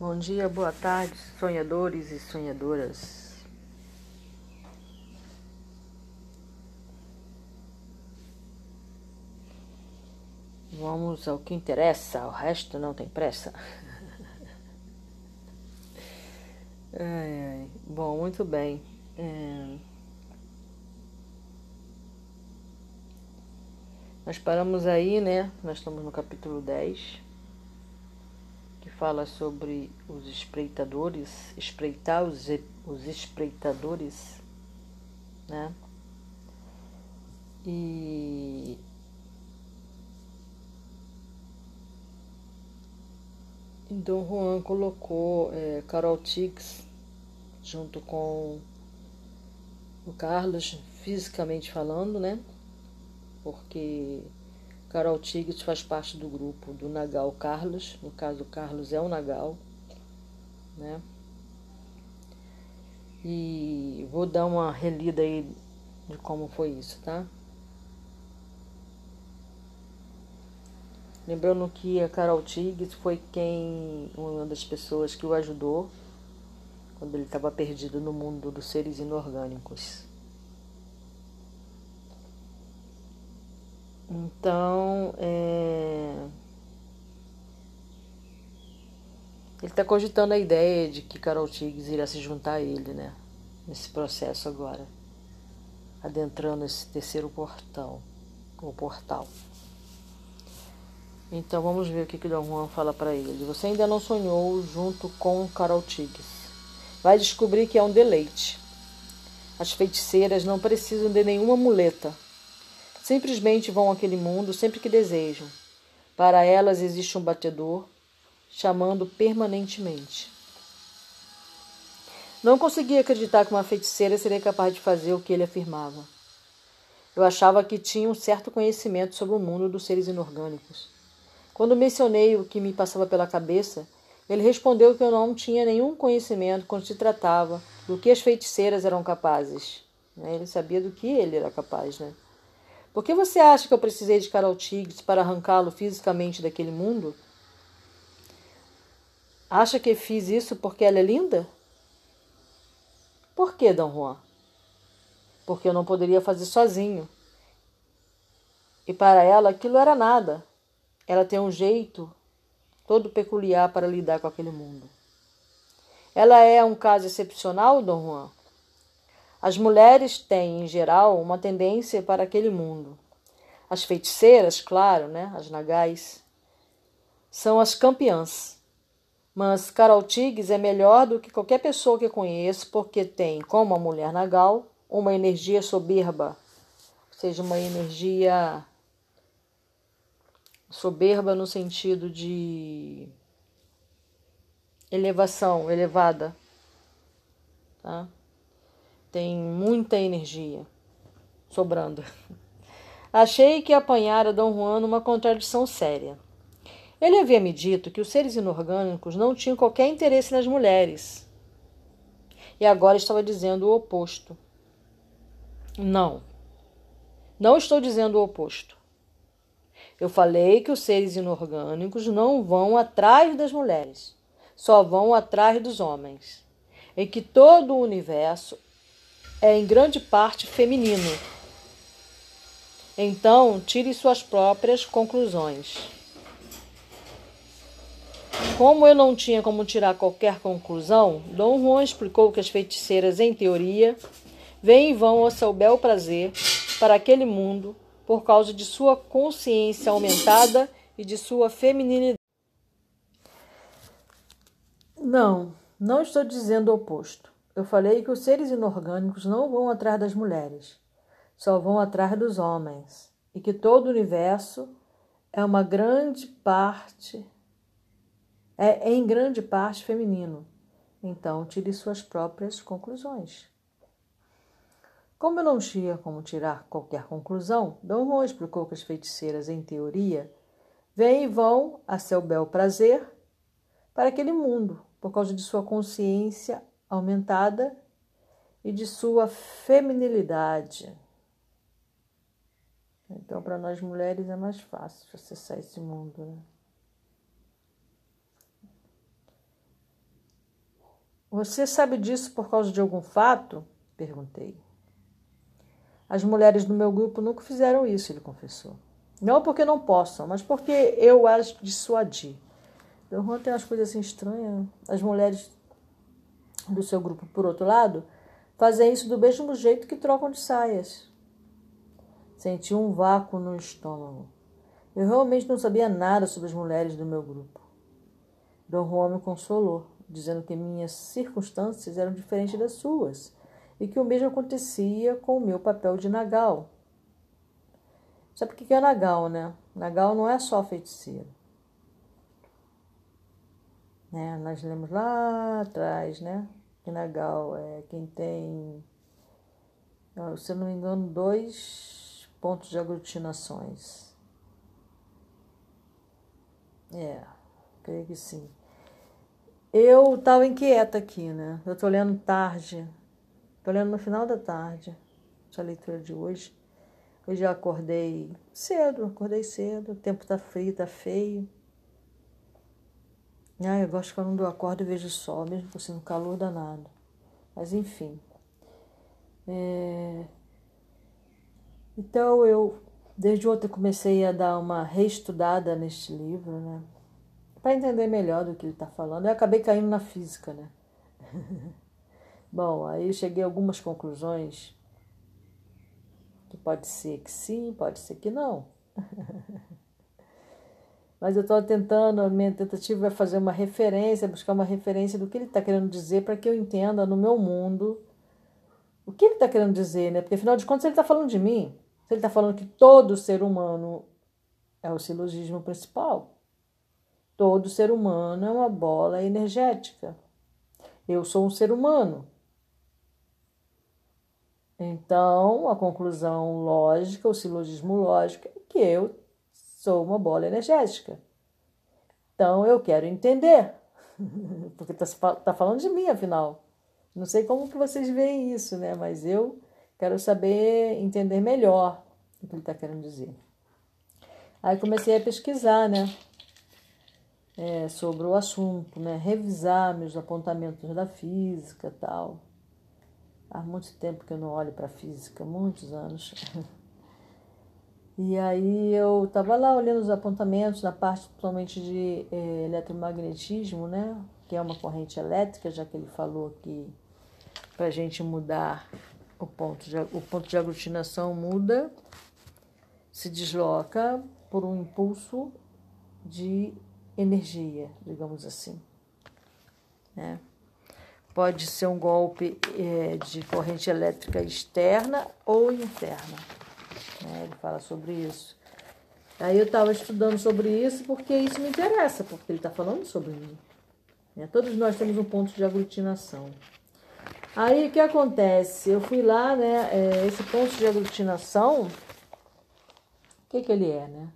Bom dia, boa tarde, sonhadores e sonhadoras. Vamos ao que interessa, o resto não tem pressa. Bom, muito bem. É... Nós paramos aí, né? Nós estamos no capítulo 10 fala sobre os espreitadores, espreitar os, os espreitadores, né? E Dom Juan colocou é, Carol Tix junto com o Carlos, fisicamente falando, né? Porque Carol Tigres faz parte do grupo do Nagal Carlos, no caso o Carlos é o Nagal, né? E vou dar uma relida aí de como foi isso, tá? Lembrando que a Carol Tigres foi quem, uma das pessoas que o ajudou quando ele estava perdido no mundo dos seres inorgânicos. Então, é... ele está cogitando a ideia de que Carol Tigres irá se juntar a ele, né? Nesse processo agora, adentrando esse terceiro portão, o portal. Então vamos ver o que que Dom Juan fala para ele. Você ainda não sonhou junto com Carol Tigres. Vai descobrir que é um deleite. As feiticeiras não precisam de nenhuma muleta Simplesmente vão àquele mundo sempre que desejam. Para elas existe um batedor, chamando permanentemente. Não conseguia acreditar que uma feiticeira seria capaz de fazer o que ele afirmava. Eu achava que tinha um certo conhecimento sobre o mundo dos seres inorgânicos. Quando mencionei o que me passava pela cabeça, ele respondeu que eu não tinha nenhum conhecimento quando se tratava do que as feiticeiras eram capazes. Ele sabia do que ele era capaz, né? Por que você acha que eu precisei de Carol Tigres para arrancá-lo fisicamente daquele mundo? Acha que fiz isso porque ela é linda? Por que, Dom Juan? Porque eu não poderia fazer sozinho. E para ela aquilo era nada. Ela tem um jeito todo peculiar para lidar com aquele mundo. Ela é um caso excepcional, Dom Juan? As mulheres têm, em geral, uma tendência para aquele mundo. As feiticeiras, claro, né, as nagais, são as campeãs. Mas Carol Tiggs é melhor do que qualquer pessoa que conheço, porque tem, como a mulher nagal, uma energia soberba, ou seja, uma energia soberba no sentido de elevação, elevada, tá? Tem muita energia sobrando. Achei que apanhara Dom Juan numa contradição séria. Ele havia me dito que os seres inorgânicos não tinham qualquer interesse nas mulheres. E agora estava dizendo o oposto. Não. Não estou dizendo o oposto. Eu falei que os seres inorgânicos não vão atrás das mulheres, só vão atrás dos homens. E que todo o universo é em grande parte feminino. Então, tire suas próprias conclusões. Como eu não tinha como tirar qualquer conclusão, Dom Juan explicou que as feiticeiras, em teoria, vêm e vão ao seu bel prazer para aquele mundo por causa de sua consciência aumentada e de sua feminilidade. Não, não estou dizendo o oposto. Eu falei que os seres inorgânicos não vão atrás das mulheres, só vão atrás dos homens, e que todo o universo é uma grande parte, é em grande parte feminino. Então, tire suas próprias conclusões. Como eu não tinha como tirar qualquer conclusão, Dom Juan explicou que as feiticeiras, em teoria, vêm e vão a seu bel prazer para aquele mundo, por causa de sua consciência aumentada e de sua feminilidade. Então, para nós mulheres é mais fácil acessar esse mundo. Né? Você sabe disso por causa de algum fato? perguntei. As mulheres do meu grupo nunca fizeram isso, ele confessou. Não porque não possam, mas porque eu as dissuadi. Dom Juan tem umas coisas assim estranhas. As mulheres do seu grupo, por outro lado, fazem isso do mesmo jeito que trocam de saias. Senti um vácuo no estômago. Eu realmente não sabia nada sobre as mulheres do meu grupo. Dom Juan me consolou, dizendo que minhas circunstâncias eram diferentes das suas e que o mesmo acontecia com o meu papel de Nagal. Sabe o que é Nagal, né? Nagal não é só feiticeiro. Né? Nós lemos lá atrás, né? Que Nagal é quem tem, se eu não me engano, dois pontos de aglutinações. É, creio que sim. Eu estava inquieta aqui, né? Eu estou lendo tarde, estou lendo no final da tarde, essa leitura de hoje. Eu já acordei cedo, acordei cedo, o tempo está frio, está feio. Ah, eu gosto quando eu acordo e vejo o sol, mesmo sendo calor danado. Mas enfim. É... Então eu, desde ontem, comecei a dar uma reestudada neste livro, né? Para entender melhor do que ele está falando. Eu acabei caindo na física, né? Bom, aí eu cheguei a algumas conclusões que pode ser que sim, pode ser que não. Mas eu estou tentando, a minha tentativa é fazer uma referência, buscar uma referência do que ele está querendo dizer para que eu entenda no meu mundo o que ele está querendo dizer, né? Porque afinal de contas ele está falando de mim. Se ele está falando que todo ser humano é o silogismo principal, todo ser humano é uma bola energética. Eu sou um ser humano. Então, a conclusão lógica, o silogismo lógico é que eu sou uma bola energética. Então eu quero entender, porque está tá falando de mim, afinal. Não sei como que vocês veem isso, né? Mas eu quero saber, entender melhor o que ele está querendo dizer. Aí comecei a pesquisar, né? É, sobre o assunto, né? Revisar meus apontamentos da física tal. Há muito tempo que eu não olho para física, muitos anos. E aí eu estava lá olhando os apontamentos na parte principalmente de eh, eletromagnetismo, né? Que é uma corrente elétrica, já que ele falou que para a gente mudar o ponto, de, o ponto de aglutinação muda, se desloca por um impulso de energia, digamos assim. Né? Pode ser um golpe eh, de corrente elétrica externa ou interna. Né? Ele fala sobre isso. Aí eu estava estudando sobre isso porque isso me interessa, porque ele está falando sobre mim. Né? Todos nós temos um ponto de aglutinação. Aí o que acontece? Eu fui lá, né? É, esse ponto de aglutinação, o que, que ele é, né?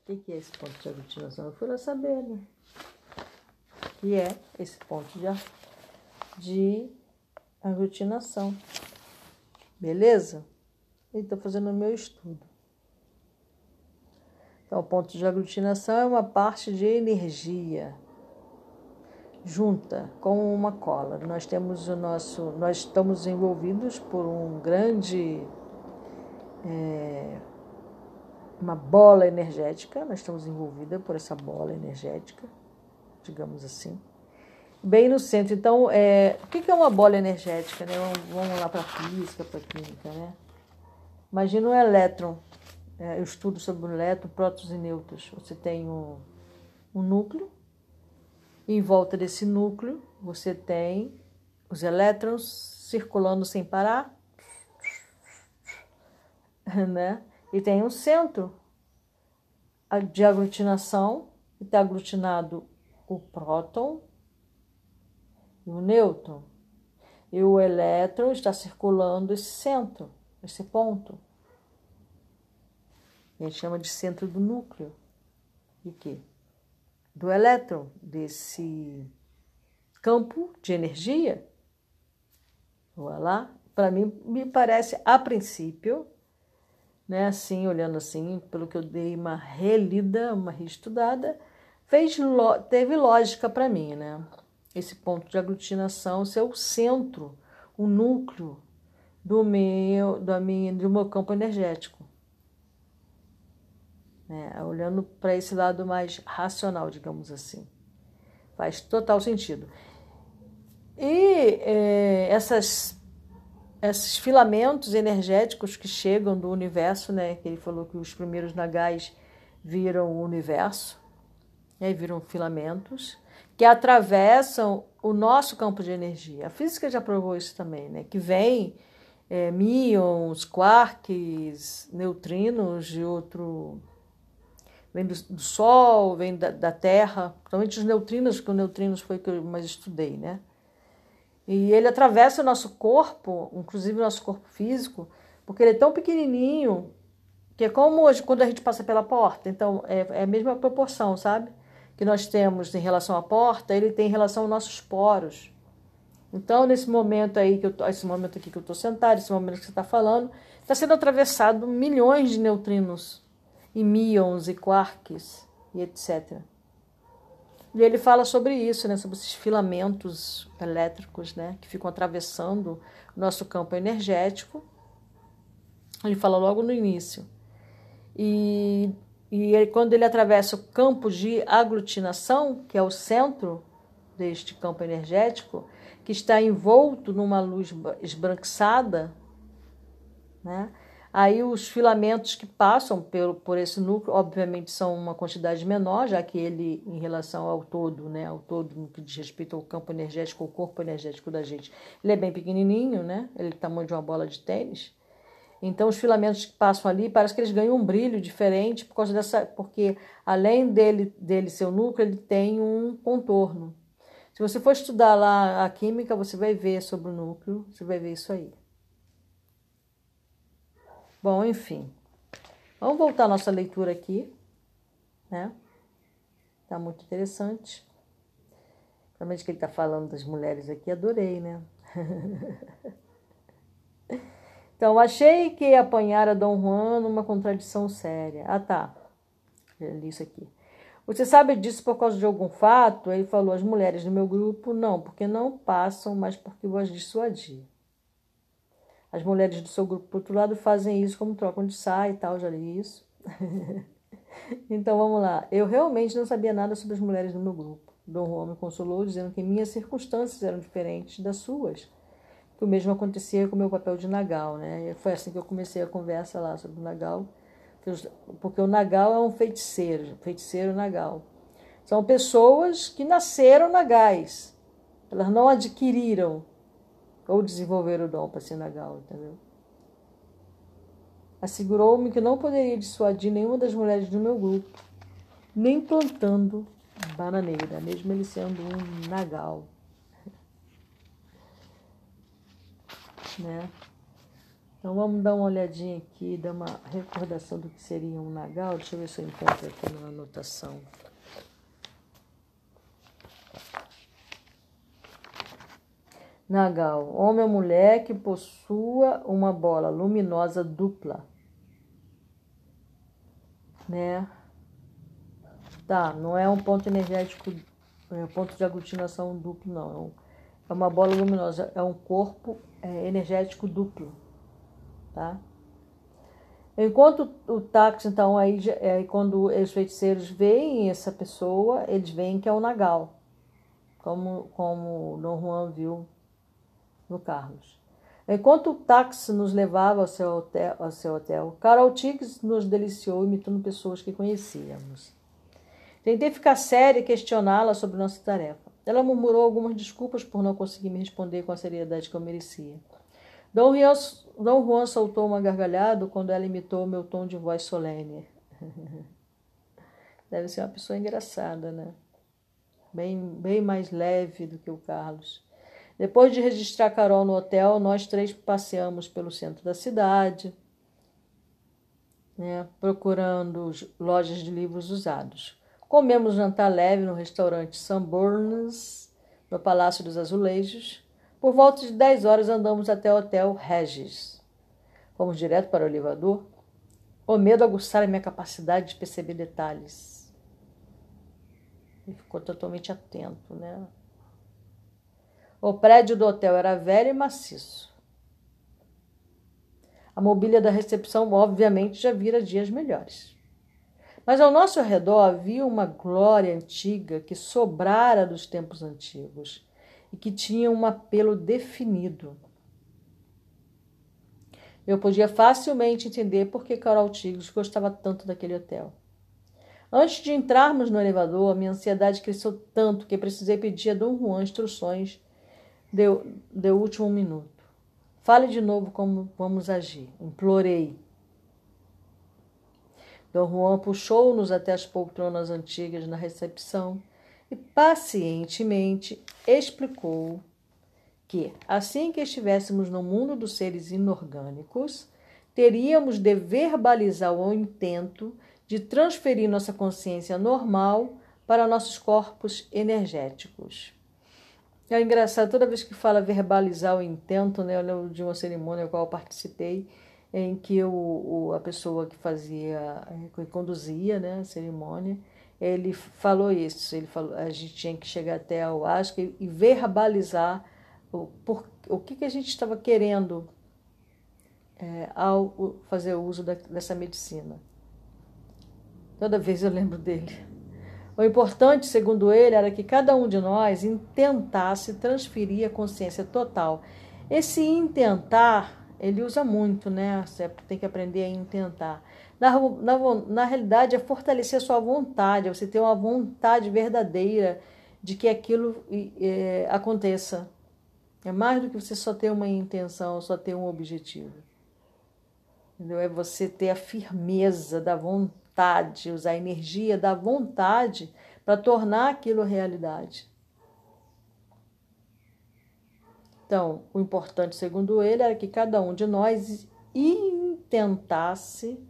O que, que é esse ponto de aglutinação? Eu fui lá saber, né? Que é esse ponto de, de aglutinação. Beleza? Estou fazendo o meu estudo. Então, o ponto de aglutinação é uma parte de energia junta com uma cola. Nós temos o nosso, nós estamos envolvidos por um grande, é, uma bola energética. Nós estamos envolvidos por essa bola energética, digamos assim bem no centro. Então, é, o que é uma bola energética? Né? Vamos lá para a física, para a química. Né? Imagina um elétron. É, eu estudo sobre o elétron, prótons e nêutrons. Você tem um, um núcleo. Em volta desse núcleo, você tem os elétrons circulando sem parar. Né? E tem um centro de aglutinação, está aglutinado o próton e o nêutron. E o elétron está circulando esse centro, esse ponto. A gente chama de centro do núcleo. De quê? Do elétron, desse campo de energia. Olha lá. Para mim, me parece, a princípio, né, assim, olhando assim, pelo que eu dei uma relida, uma reestudada, fez, teve lógica para mim, né? Esse ponto de aglutinação ser o centro, o núcleo do meu, da minha, do meu campo energético. É, olhando para esse lado mais racional, digamos assim. Faz total sentido. E é, essas, esses filamentos energéticos que chegam do universo, né? Que ele falou que os primeiros nagais viram o universo, aí viram filamentos que atravessam o nosso campo de energia. A física já provou isso também, né? Que vem é, míons, quarks, neutrinos de outro. Vem do, do Sol, vem da, da Terra, principalmente os neutrinos, que os neutrinos foi o que eu mais estudei, né? E ele atravessa o nosso corpo, inclusive o nosso corpo físico, porque ele é tão pequenininho que é como hoje quando a gente passa pela porta. Então é, é a mesma proporção, sabe? Que nós temos em relação à porta, ele tem em relação aos nossos poros. Então, nesse momento aí que eu tô, esse momento aqui que eu estou sentado, esse momento que você está falando, está sendo atravessado milhões de neutrinos, e míons, e quarks, e etc. E ele fala sobre isso, né, sobre esses filamentos elétricos, né, que ficam atravessando o nosso campo energético. Ele fala logo no início. E, e ele, quando ele atravessa o campo de aglutinação, que é o centro deste campo energético, que está envolto numa luz esbranquiçada, né? Aí os filamentos que passam por, por esse núcleo, obviamente, são uma quantidade menor, já que ele, em relação ao todo, né, ao todo no que diz respeito ao campo energético, ao corpo energético da gente, ele é bem pequenininho, né? Ele é do tamanho de uma bola de tênis. Então os filamentos que passam ali, parece que eles ganham um brilho diferente por causa dessa, porque além dele dele ser o núcleo, ele tem um contorno. Se você for estudar lá a química, você vai ver sobre o núcleo, você vai ver isso aí. Bom, enfim. Vamos voltar à nossa leitura aqui, né? Tá muito interessante. Principalmente que ele está falando das mulheres aqui, adorei, né? então, achei que apanhara Dom Juan numa contradição séria. Ah, tá. Eu li isso aqui. Você sabe disso por causa de algum fato? Ele falou: as mulheres do meu grupo não, porque não passam, mas porque vou as dissuadir. As mulheres do seu grupo, por outro lado, fazem isso como trocam de saia e tal, já li isso. então vamos lá. Eu realmente não sabia nada sobre as mulheres do meu grupo. Dom Juan me consolou dizendo que minhas circunstâncias eram diferentes das suas. O mesmo acontecia com o meu papel de Nagal, né? Foi assim que eu comecei a conversa lá sobre o Nagal porque o Nagal é um feiticeiro, feiticeiro Nagal. São pessoas que nasceram nagais, elas não adquiriram ou desenvolveram o dom para ser Nagal, entendeu? Assegurou-me que não poderia dissuadir nenhuma das mulheres do meu grupo, nem plantando bananeira, mesmo ele sendo um Nagal. Né? Então vamos dar uma olhadinha aqui, dar uma recordação do que seria um nagal. Deixa eu ver se eu encontro aqui na anotação. Nagal, homem ou mulher que possua uma bola luminosa dupla. Né? Tá, não é um ponto energético, é um ponto de aglutinação duplo, não. É uma bola luminosa, é um corpo é, energético duplo tá? Enquanto o táxi, então, aí, é, quando os feiticeiros veem essa pessoa, eles veem que é o Nagal, como, como Dom Juan viu no Carlos. Enquanto o táxi nos levava ao seu hotel, ao seu hotel Carol Tiggs nos deliciou imitando pessoas que conhecíamos. Tentei ficar séria e questioná-la sobre nossa tarefa. Ela murmurou algumas desculpas por não conseguir me responder com a seriedade que eu merecia. Dom Juan, Dom Juan soltou uma gargalhada quando ela imitou meu tom de voz solene. Deve ser uma pessoa engraçada, né? Bem, bem mais leve do que o Carlos. Depois de registrar Carol no hotel, nós três passeamos pelo centro da cidade, né, procurando lojas de livros usados. Comemos jantar leve no restaurante Sanborns, no Palácio dos Azulejos, por volta de 10 horas andamos até o Hotel Regis. Fomos direto para o elevador. O medo aguçara minha capacidade de perceber detalhes. Ele ficou totalmente atento, né? O prédio do hotel era velho e maciço. A mobília da recepção, obviamente, já vira dias melhores. Mas ao nosso redor havia uma glória antiga que sobrara dos tempos antigos e que tinha um apelo definido. Eu podia facilmente entender por que Carol Tigres gostava tanto daquele hotel. Antes de entrarmos no elevador, minha ansiedade cresceu tanto que precisei pedir a Dom Juan instruções de último minuto. Fale de novo como vamos agir. Implorei. Dom Juan puxou-nos até as poltronas antigas na recepção e pacientemente explicou que, assim que estivéssemos no mundo dos seres inorgânicos, teríamos de verbalizar o intento de transferir nossa consciência normal para nossos corpos energéticos. É engraçado, toda vez que fala verbalizar o intento, né, eu lembro de uma cerimônia a qual eu participei, em que o, o, a pessoa que fazia, que conduzia né, a cerimônia, ele falou isso, ele falou, a gente tinha que chegar até o asco e, e verbalizar o, por, o que, que a gente estava querendo é, ao fazer uso da, dessa medicina. Toda vez eu lembro dele. O importante, segundo ele, era que cada um de nós intentasse transferir a consciência total. Esse intentar, ele usa muito, né? Você tem que aprender a intentar. Na, na, na realidade, é fortalecer sua vontade, você ter uma vontade verdadeira de que aquilo é, aconteça. É mais do que você só ter uma intenção, só ter um objetivo. Entendeu? É você ter a firmeza da vontade, usar a energia da vontade para tornar aquilo realidade. Então, o importante, segundo ele, era que cada um de nós intentasse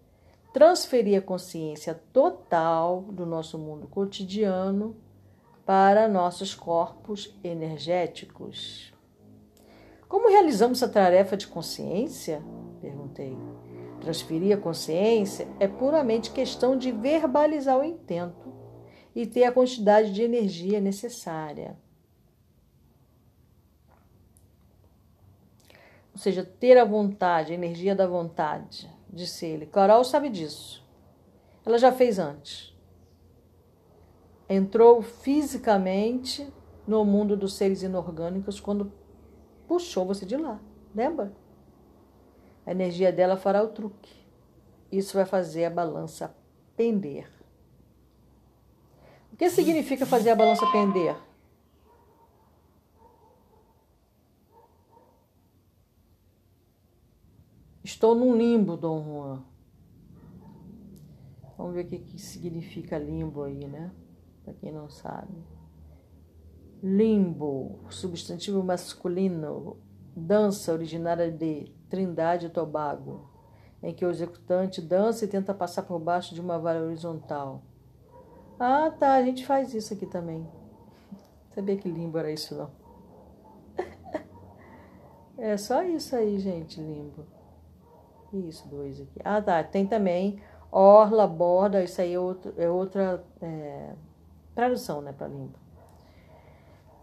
transferir a consciência total do nosso mundo cotidiano para nossos corpos energéticos. Como realizamos a tarefa de consciência? Perguntei. Transferir a consciência é puramente questão de verbalizar o intento e ter a quantidade de energia necessária. Ou seja, ter a vontade, a energia da vontade disse ele. Carol sabe disso. Ela já fez antes. Entrou fisicamente no mundo dos seres inorgânicos quando puxou você de lá. Lembra? A energia dela fará o truque. Isso vai fazer a balança pender. O que significa fazer a balança pender? Estou num limbo, Dom Juan. Vamos ver o que, que significa limbo aí, né? Para quem não sabe. Limbo, substantivo masculino, dança originária de Trindade e Tobago, em que o executante dança e tenta passar por baixo de uma vara horizontal. Ah, tá, a gente faz isso aqui também. Sabia que limbo era isso, não? é só isso aí, gente, limbo. Isso, dois aqui. Ah, tá. Tem também orla, borda, isso aí é, outro, é outra é, tradução, né, para limbo.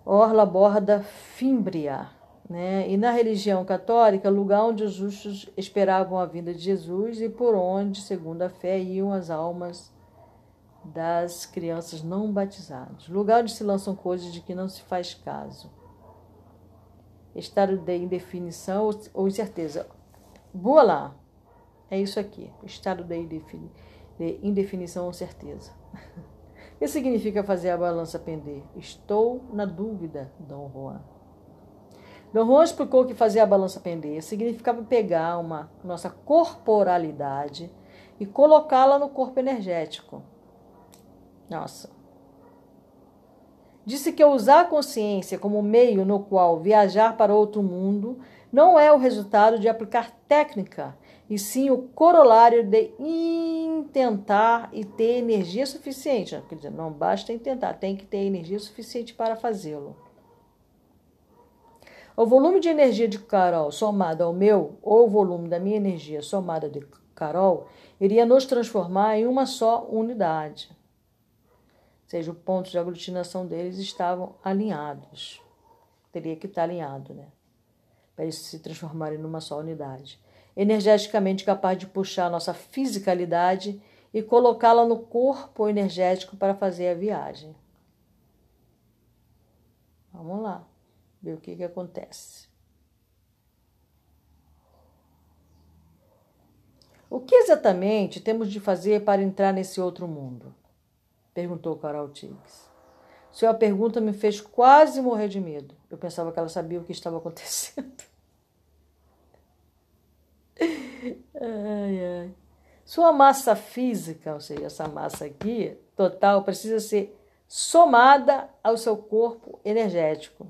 Orla, borda, fímbria. Né? E na religião católica, lugar onde os justos esperavam a vinda de Jesus e por onde, segundo a fé, iam as almas das crianças não batizadas. Lugar onde se lançam coisas de que não se faz caso. Estado de indefinição ou incerteza. Boa. É isso aqui. Estado de indefinição ou certeza. O que significa fazer a balança pender? Estou na dúvida, Dom Juan. Dom Juan explicou que fazer a balança pender significava pegar uma nossa corporalidade e colocá-la no corpo energético. Nossa. Disse que usar a consciência como meio no qual viajar para outro mundo não é o resultado de aplicar técnica e sim o corolário de intentar e ter energia suficiente. Quer dizer, não basta intentar, tem que ter energia suficiente para fazê-lo. O volume de energia de Carol somado ao meu, ou o volume da minha energia somada de Carol, iria nos transformar em uma só unidade. Ou seja, os pontos de aglutinação deles estavam alinhados. teria que estar alinhado, né? Para eles se transformarem numa só unidade. Energeticamente capaz de puxar a nossa fisicalidade e colocá-la no corpo energético para fazer a viagem. Vamos lá, ver o que, que acontece. O que exatamente temos de fazer para entrar nesse outro mundo? Perguntou Carol Tiggs. Sua pergunta me fez quase morrer de medo. Eu pensava que ela sabia o que estava acontecendo. Ai, ai. Sua massa física, ou seja, essa massa aqui, total, precisa ser somada ao seu corpo energético.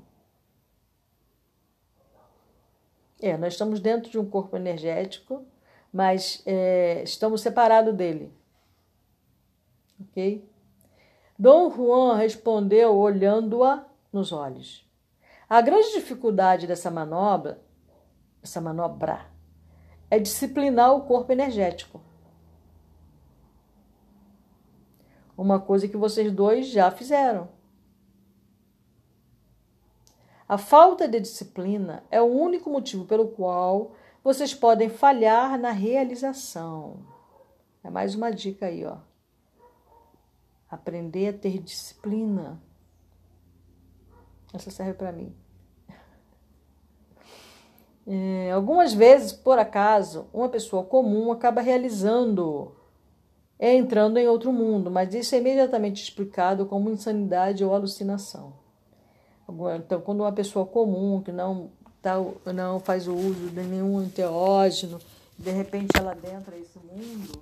É, nós estamos dentro de um corpo energético, mas é, estamos separados dele. Ok? Dom Juan respondeu olhando-a nos olhos. A grande dificuldade dessa manobra, essa manobra, é disciplinar o corpo energético. Uma coisa que vocês dois já fizeram. A falta de disciplina é o único motivo pelo qual vocês podem falhar na realização. É mais uma dica aí, ó. Aprender a ter disciplina. Essa serve para mim. É, algumas vezes, por acaso, uma pessoa comum acaba realizando é entrando em outro mundo, mas isso é imediatamente explicado como insanidade ou alucinação. Então, quando uma pessoa comum que não, tá, não faz o uso de nenhum enteógeno, de repente ela adentra esse mundo,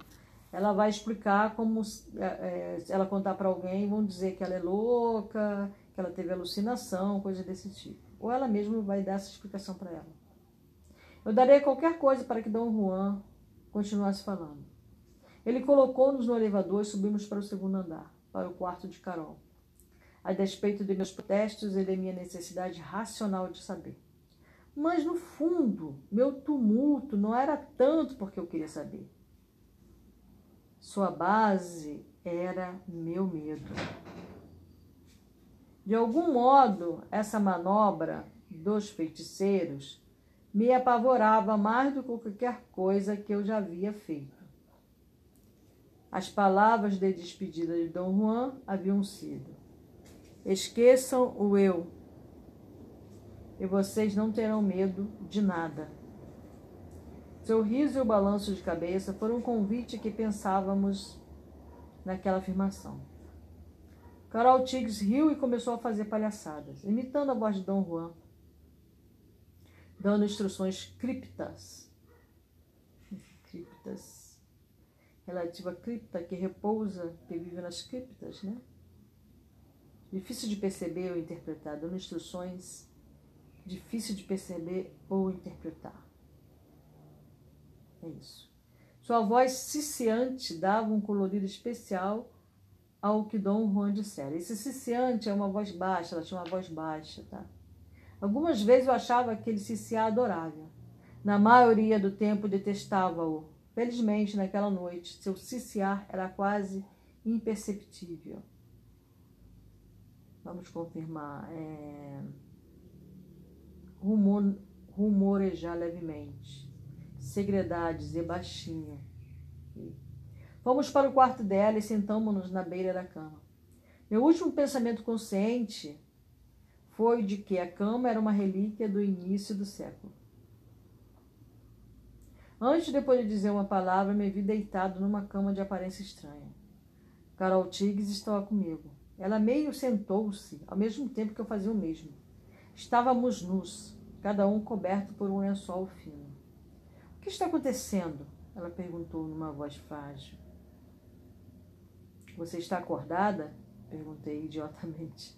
ela vai explicar como é, ela contar para alguém, vão dizer que ela é louca, que ela teve alucinação, coisa desse tipo. Ou ela mesma vai dar essa explicação para ela. Eu darei qualquer coisa para que Dom Juan continuasse falando. Ele colocou-nos no elevador e subimos para o segundo andar, para o quarto de Carol. A despeito de meus protestos e de minha necessidade racional de saber. Mas, no fundo, meu tumulto não era tanto porque eu queria saber. Sua base era meu medo. De algum modo, essa manobra dos feiticeiros me apavorava mais do que qualquer coisa que eu já havia feito. As palavras de despedida de Dom Juan haviam sido: Esqueçam o eu, e vocês não terão medo de nada. Seu riso e o balanço de cabeça foram um convite que pensávamos naquela afirmação. Carol Tiggs riu e começou a fazer palhaçadas, imitando a voz de Dom Juan, dando instruções criptas. Criptas relativa à cripta que repousa, que vive nas criptas, né? Difícil de perceber ou interpretar, dando instruções difícil de perceber ou interpretar. É isso. Sua voz ciciante dava um colorido especial ao que Dom Juan dissera. Esse ciciante é uma voz baixa, ela tinha uma voz baixa, tá? Algumas vezes eu achava aquele ciciar adorável. Na maioria do tempo detestava-o, Felizmente, naquela noite, seu ciciar era quase imperceptível. Vamos confirmar. É... Rumor, rumorejar levemente. Segredades e baixinha. Fomos para o quarto dela e sentamos-nos na beira da cama. Meu último pensamento consciente foi de que a cama era uma relíquia do início do século. Antes, de dizer uma palavra, me vi deitado numa cama de aparência estranha. Carol Tiggs estava comigo. Ela meio sentou-se, ao mesmo tempo que eu fazia o mesmo. Estávamos nus, cada um coberto por um lençol fino. O que está acontecendo? Ela perguntou numa voz frágil. Você está acordada? Perguntei idiotamente.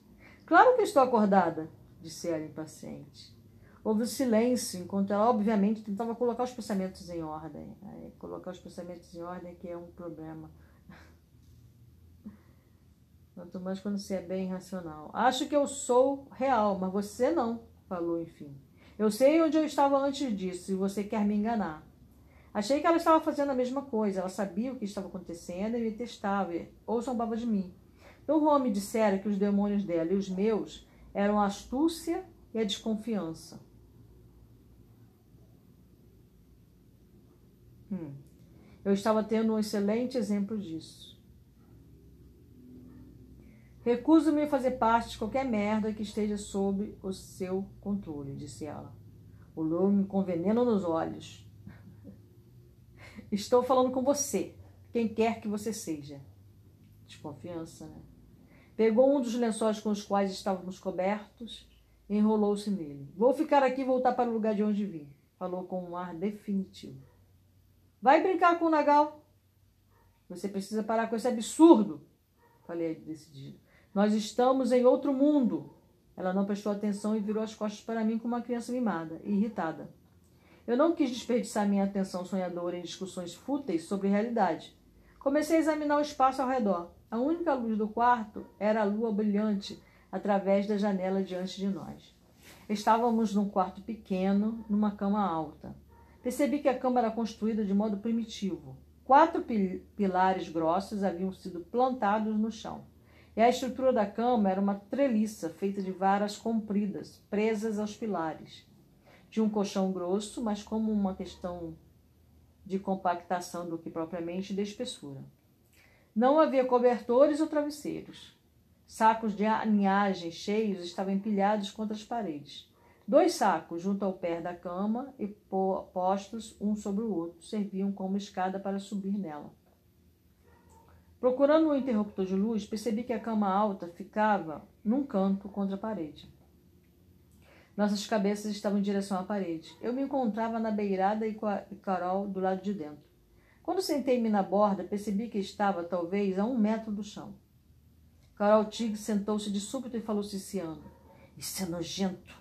Claro que estou acordada, disse ela impaciente. Houve um silêncio, enquanto ela, obviamente, tentava colocar os pensamentos em ordem. Aí, colocar os pensamentos em ordem é que é um problema. Quanto mais quando você é bem racional. Acho que eu sou real, mas você não, falou enfim. Eu sei onde eu estava antes disso e você quer me enganar. Achei que ela estava fazendo a mesma coisa. Ela sabia o que estava acontecendo e me testava, ou zombava de mim. Então, me dissera que os demônios dela e os meus eram astúcia e a desconfiança. Hum. Eu estava tendo um excelente exemplo disso. Recuso-me a fazer parte de qualquer merda que esteja sob o seu controle, disse ela. Olhou-me com veneno nos olhos. Estou falando com você, quem quer que você seja. Desconfiança, né? Pegou um dos lençóis com os quais estávamos cobertos e enrolou-se nele. Vou ficar aqui e voltar para o lugar de onde vim, falou com um ar definitivo. Vai brincar com o Nagal. Você precisa parar com esse absurdo, falei decidido. Nós estamos em outro mundo. Ela não prestou atenção e virou as costas para mim como uma criança mimada e irritada. Eu não quis desperdiçar minha atenção sonhadora em discussões fúteis sobre realidade. Comecei a examinar o espaço ao redor. A única luz do quarto era a lua brilhante através da janela diante de nós. Estávamos num quarto pequeno, numa cama alta. Percebi que a cama era construída de modo primitivo. Quatro pilares grossos haviam sido plantados no chão. E a estrutura da cama era uma treliça feita de varas compridas, presas aos pilares. De um colchão grosso, mas como uma questão de compactação do que propriamente de espessura. Não havia cobertores ou travesseiros. Sacos de aninhagem cheios estavam empilhados contra as paredes. Dois sacos junto ao pé da cama e postos um sobre o outro serviam como escada para subir nela. Procurando um interruptor de luz, percebi que a cama alta ficava num canto contra a parede. Nossas cabeças estavam em direção à parede. Eu me encontrava na beirada e Carol do lado de dentro. Quando sentei-me na borda, percebi que estava talvez a um metro do chão. Carol Tig sentou-se de súbito e falou ciciando. Isso é nojento.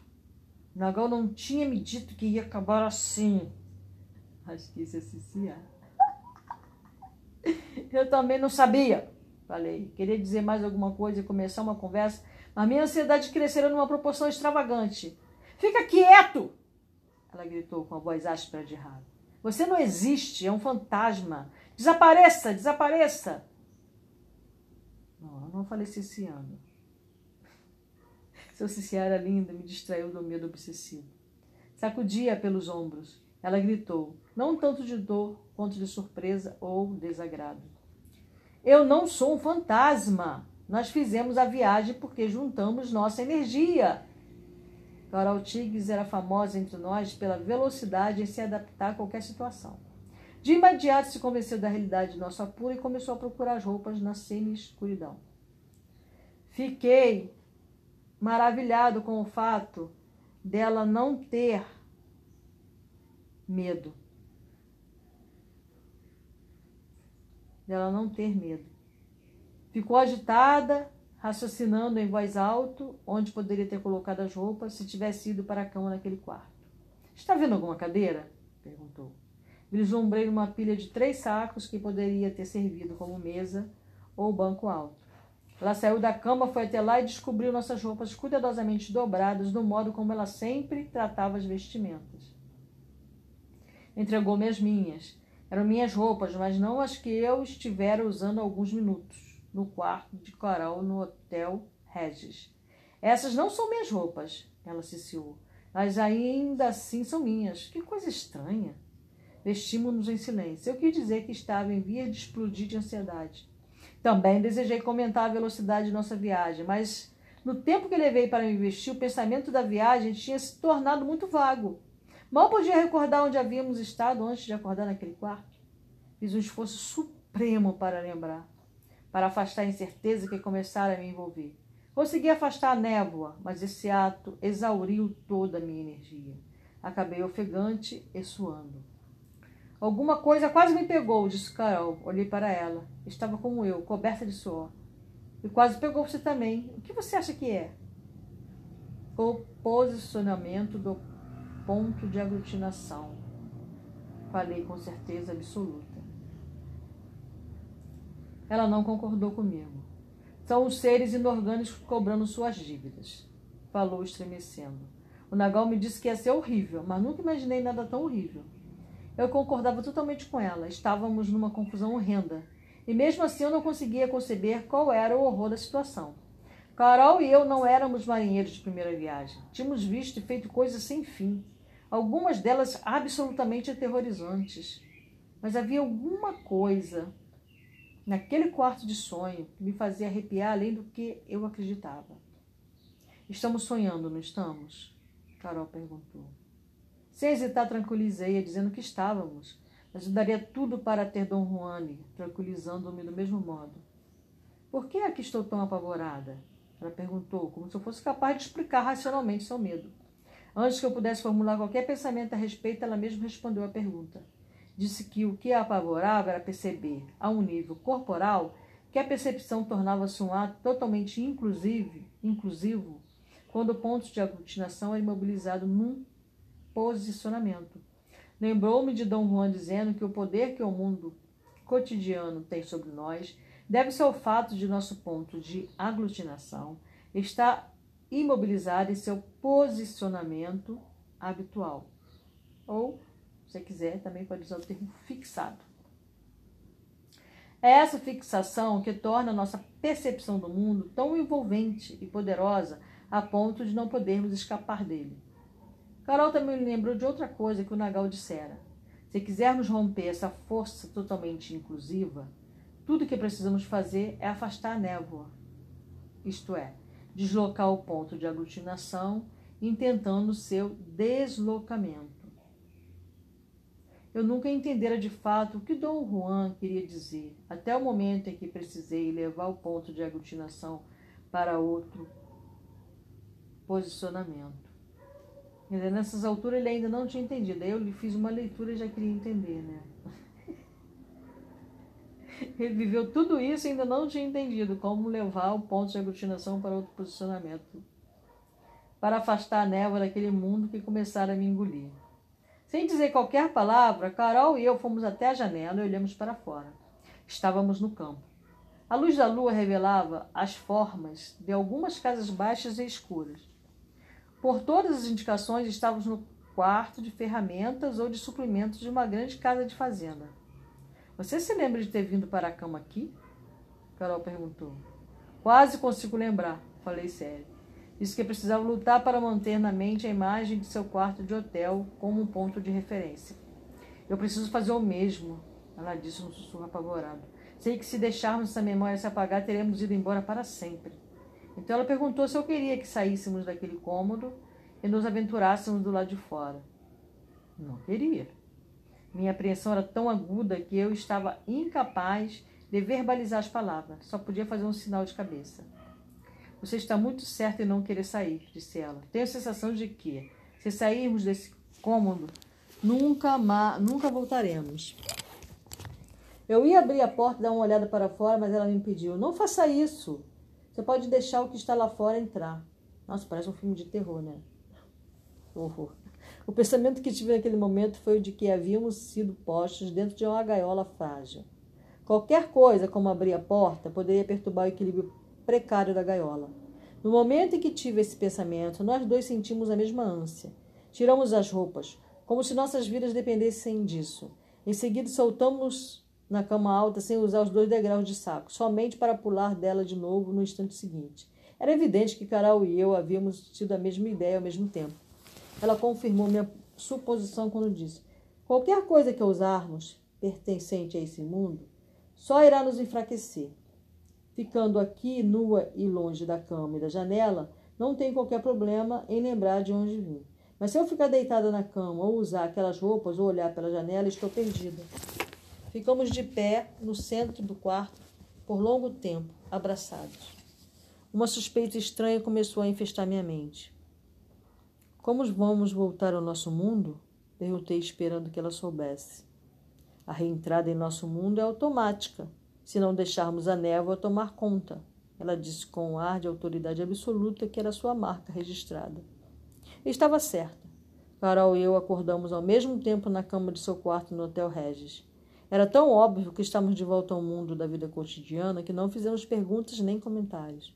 Nagal não tinha me dito que ia acabar assim. Acho que isso é ciciar. Eu também não sabia. Falei. Queria dizer mais alguma coisa e começar uma conversa, mas minha ansiedade crescera numa proporção extravagante. Fica quieto! Ela gritou com a voz áspera de raiva. Você não existe, é um fantasma. Desapareça, desapareça! Não, eu não falei ciciando. Seu ciciar era lindo e me distraiu do medo obsessivo. Sacudia pelos ombros. Ela gritou, não tanto de dor quanto de surpresa ou desagrado. Eu não sou um fantasma. Nós fizemos a viagem porque juntamos nossa energia. Carol Tiggs era famosa entre nós pela velocidade em se adaptar a qualquer situação. De imediato se convenceu da realidade de nosso apuro e começou a procurar as roupas na semi-escuridão. Fiquei maravilhado com o fato dela não ter medo. Dela não ter medo. Ficou agitada, raciocinando em voz alta onde poderia ter colocado as roupas se tivesse ido para a cama naquele quarto. Está vendo alguma cadeira? perguntou. Vislumbrei uma pilha de três sacos que poderia ter servido como mesa ou banco alto. Ela saiu da cama, foi até lá e descobriu nossas roupas cuidadosamente dobradas, do modo como ela sempre tratava as vestimentas. Entregou-me as minhas. Eram minhas roupas, mas não as que eu estivera usando alguns minutos, no quarto de coral no Hotel Regis. Essas não são minhas roupas, ela ciciou. Mas ainda assim são minhas. Que coisa estranha. Vestimos-nos em silêncio. Eu quis dizer que estava em via de explodir de ansiedade. Também desejei comentar a velocidade de nossa viagem, mas no tempo que levei para me vestir, o pensamento da viagem tinha se tornado muito vago. Mal podia recordar onde havíamos estado antes de acordar naquele quarto. Fiz um esforço supremo para lembrar, para afastar a incerteza que começara a me envolver. Consegui afastar a névoa, mas esse ato exauriu toda a minha energia. Acabei ofegante e suando. Alguma coisa quase me pegou, disse Carol. Olhei para ela. Estava como eu, coberta de suor. E quase pegou você também. O que você acha que é? O posicionamento do ponto de aglutinação. Falei com certeza absoluta. Ela não concordou comigo. São os seres inorgânicos cobrando suas dívidas. Falou estremecendo. O Nagal me disse que ia ser horrível, mas nunca imaginei nada tão horrível. Eu concordava totalmente com ela. Estávamos numa confusão horrenda. E mesmo assim eu não conseguia conceber qual era o horror da situação. Carol e eu não éramos marinheiros de primeira viagem. Tínhamos visto e feito coisas sem fim, algumas delas absolutamente aterrorizantes. Mas havia alguma coisa naquele quarto de sonho que me fazia arrepiar além do que eu acreditava. Estamos sonhando, não estamos? Carol perguntou. Sem hesitar, tranquilizei-a, dizendo que estávamos. Mas eu daria tudo para ter Dom Juane, tranquilizando-me do mesmo modo. Por que que estou tão apavorada? Ela perguntou, como se eu fosse capaz de explicar racionalmente seu medo. Antes que eu pudesse formular qualquer pensamento a respeito, ela mesma respondeu à pergunta. Disse que o que a apavorava era perceber, a um nível corporal, que a percepção tornava-se um ato totalmente inclusive, inclusivo quando o ponto de aglutinação é imobilizado num posicionamento. Lembrou-me de Dom Juan dizendo que o poder que o mundo cotidiano tem sobre nós deve-se ao fato de nosso ponto de aglutinação estar imobilizado em seu posicionamento habitual. Ou, você quiser, também pode usar o termo fixado. É essa fixação que torna a nossa percepção do mundo tão envolvente e poderosa a ponto de não podermos escapar dele. Carol também me lembrou de outra coisa que o Nagal dissera. Se quisermos romper essa força totalmente inclusiva, tudo que precisamos fazer é afastar a névoa, isto é, deslocar o ponto de aglutinação, intentando seu deslocamento. Eu nunca entendera de fato o que Dom Juan queria dizer, até o momento em que precisei levar o ponto de aglutinação para outro posicionamento. Nessas alturas ele ainda não tinha entendido. Aí eu lhe fiz uma leitura e já queria entender, né? Ele viveu tudo isso e ainda não tinha entendido como levar o ponto de aglutinação para outro posicionamento. Para afastar a névoa daquele mundo que começara a me engolir. Sem dizer qualquer palavra, Carol e eu fomos até a janela e olhamos para fora. Estávamos no campo. A luz da lua revelava as formas de algumas casas baixas e escuras. Por todas as indicações, estávamos no quarto de ferramentas ou de suprimentos de uma grande casa de fazenda. Você se lembra de ter vindo para a cama aqui? Carol perguntou. Quase consigo lembrar, falei sério. Disse que precisava lutar para manter na mente a imagem de seu quarto de hotel como um ponto de referência. Eu preciso fazer o mesmo, ela disse num sussurro apavorado. Sei que se deixarmos essa memória se apagar, teremos ido embora para sempre. Então ela perguntou se eu queria que saíssemos daquele cômodo e nos aventurássemos do lado de fora. Não queria. Minha apreensão era tão aguda que eu estava incapaz de verbalizar as palavras, só podia fazer um sinal de cabeça. Você está muito certo em não querer sair, disse ela. Tenho a sensação de que, se sairmos desse cômodo, nunca, nunca voltaremos. Eu ia abrir a porta e dar uma olhada para fora, mas ela me impediu. Não faça isso. Você pode deixar o que está lá fora entrar. Nossa, parece um filme de terror, né? Horror. O pensamento que tive naquele momento foi o de que havíamos sido postos dentro de uma gaiola frágil. Qualquer coisa, como abrir a porta, poderia perturbar o equilíbrio precário da gaiola. No momento em que tive esse pensamento, nós dois sentimos a mesma ânsia. Tiramos as roupas, como se nossas vidas dependessem disso. Em seguida, soltamos na cama alta sem usar os dois degraus de saco, somente para pular dela de novo no instante seguinte. Era evidente que Carol e eu havíamos tido a mesma ideia ao mesmo tempo. Ela confirmou minha suposição quando disse: qualquer coisa que usarmos pertencente a esse mundo só irá nos enfraquecer. Ficando aqui nua e longe da cama e da janela, não tenho qualquer problema em lembrar de onde vim. Mas se eu ficar deitada na cama ou usar aquelas roupas ou olhar pela janela, estou perdida. Ficamos de pé no centro do quarto por longo tempo, abraçados. Uma suspeita estranha começou a infestar minha mente. Como vamos voltar ao nosso mundo? Perguntei, esperando que ela soubesse. A reentrada em nosso mundo é automática, se não deixarmos a névoa tomar conta. Ela disse com um ar de autoridade absoluta que era sua marca registrada. estava certa. Carol e eu acordamos ao mesmo tempo na cama de seu quarto no Hotel Regis. Era tão óbvio que estávamos de volta ao mundo da vida cotidiana que não fizemos perguntas nem comentários.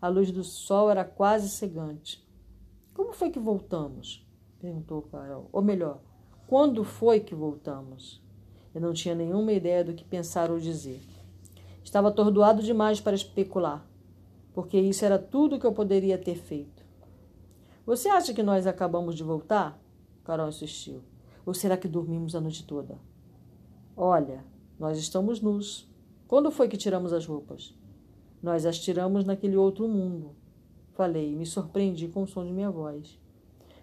A luz do sol era quase cegante. Como foi que voltamos? perguntou Carol. Ou melhor, quando foi que voltamos? Eu não tinha nenhuma ideia do que pensar ou dizer. Estava atordoado demais para especular. porque isso era tudo que eu poderia ter feito. Você acha que nós acabamos de voltar? Carol insistiu. Ou será que dormimos a noite toda? Olha, nós estamos nus. Quando foi que tiramos as roupas? Nós as tiramos naquele outro mundo. Falei e me surpreendi com o som de minha voz.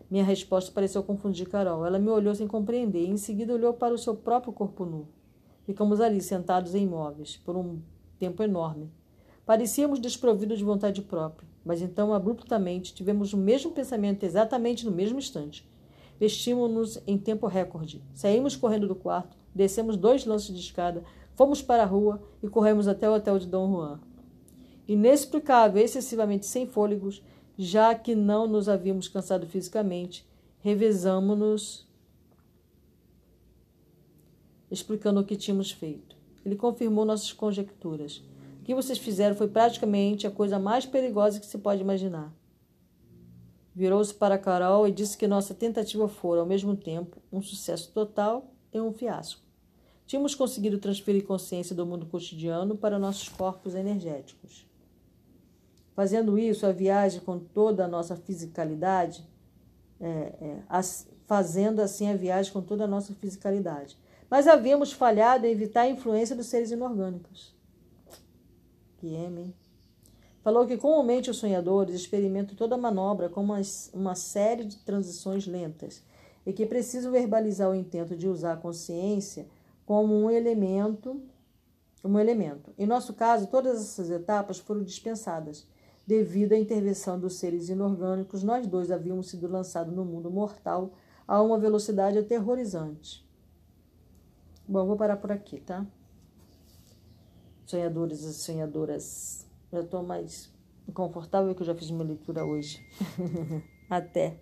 Minha resposta pareceu confundir Carol. Ela me olhou sem compreender e em seguida olhou para o seu próprio corpo nu. Ficamos ali, sentados em imóveis, por um tempo enorme. Parecíamos desprovidos de vontade própria, mas então, abruptamente, tivemos o mesmo pensamento exatamente no mesmo instante. Vestimos-nos em tempo recorde. Saímos correndo do quarto, descemos dois lances de escada, fomos para a rua e corremos até o hotel de Dom Juan. Inexplicável, excessivamente sem fôlegos, já que não nos havíamos cansado fisicamente, revezamos-nos explicando o que tínhamos feito. Ele confirmou nossas conjecturas. O que vocês fizeram foi praticamente a coisa mais perigosa que se pode imaginar. Virou-se para Carol e disse que nossa tentativa fora, ao mesmo tempo, um sucesso total e um fiasco. Tínhamos conseguido transferir consciência do mundo cotidiano para nossos corpos energéticos. Fazendo isso, a viagem com toda a nossa fisicalidade, é, é, as, fazendo assim a viagem com toda a nossa fisicalidade. Mas havíamos falhado em evitar a influência dos seres inorgânicos. Hein? Falou que comumente os sonhadores experimentam toda a manobra como uma, uma série de transições lentas e que precisam verbalizar o intento de usar a consciência como um elemento, um elemento. Em nosso caso, todas essas etapas foram dispensadas Devido à intervenção dos seres inorgânicos, nós dois havíamos sido lançados no mundo mortal a uma velocidade aterrorizante. Bom, vou parar por aqui, tá? Sonhadores e sonhadoras, eu estou mais confortável que eu já fiz minha leitura hoje. Até!